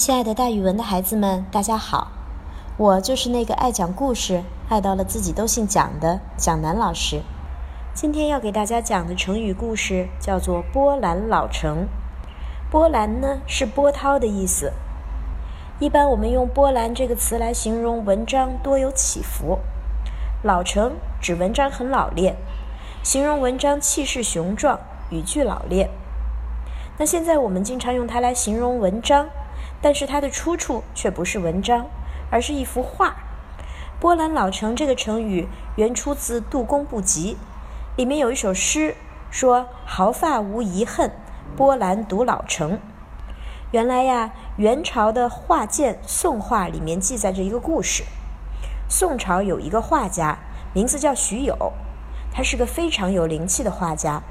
亲爱的，大语文的孩子们，大家好！我就是那个爱讲故事、爱到了自己都姓蒋的蒋楠老师。今天要给大家讲的成语故事叫做“波澜老成”。波澜呢是波涛的意思。一般我们用“波澜”这个词来形容文章多有起伏。老成指文章很老练，形容文章气势雄壮、语句老练。那现在我们经常用它来形容文章。但是它的出处却不是文章，而是一幅画。波兰老城这个成语原出自《杜工部集》，里面有一首诗说：“毫发无遗恨，波澜独老成。”原来呀，元朝的画鉴《宋画》里面记载着一个故事。宋朝有一个画家，名字叫徐友，他是个非常有灵气的画家。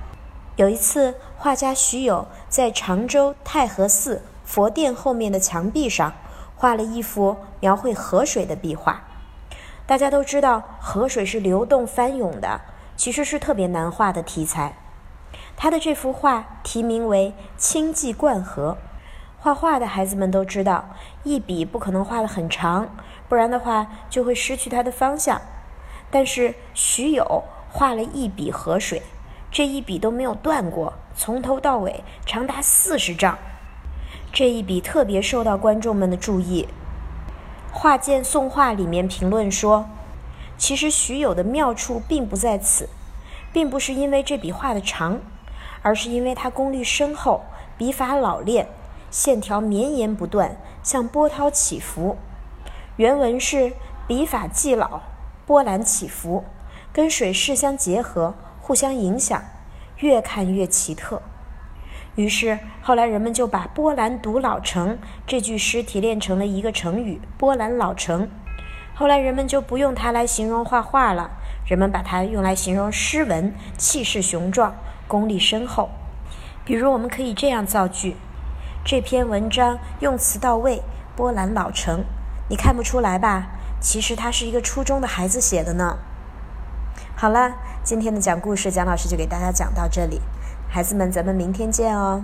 有一次，画家徐友在常州太和寺。佛殿后面的墙壁上画了一幅描绘河水的壁画。大家都知道，河水是流动翻涌的，其实是特别难画的题材。他的这幅画题名为《清寂灌河》。画画的孩子们都知道，一笔不可能画得很长，不然的话就会失去它的方向。但是徐有画了一笔河水，这一笔都没有断过，从头到尾长达四十丈。这一笔特别受到观众们的注意。画鉴宋画里面评论说，其实徐有的妙处并不在此，并不是因为这笔画的长，而是因为它功力深厚，笔法老练，线条绵延不断，像波涛起伏。原文是笔法既老，波澜起伏，跟水势相结合，互相影响，越看越奇特。于是后来人们就把“波澜独老成”这句诗提炼成了一个成语“波澜老成”。后来人们就不用它来形容画画了，人们把它用来形容诗文气势雄壮、功力深厚。比如，我们可以这样造句：这篇文章用词到位，波澜老成。你看不出来吧？其实他是一个初中的孩子写的呢。好了，今天的讲故事，蒋老师就给大家讲到这里。孩子们，咱们明天见哦。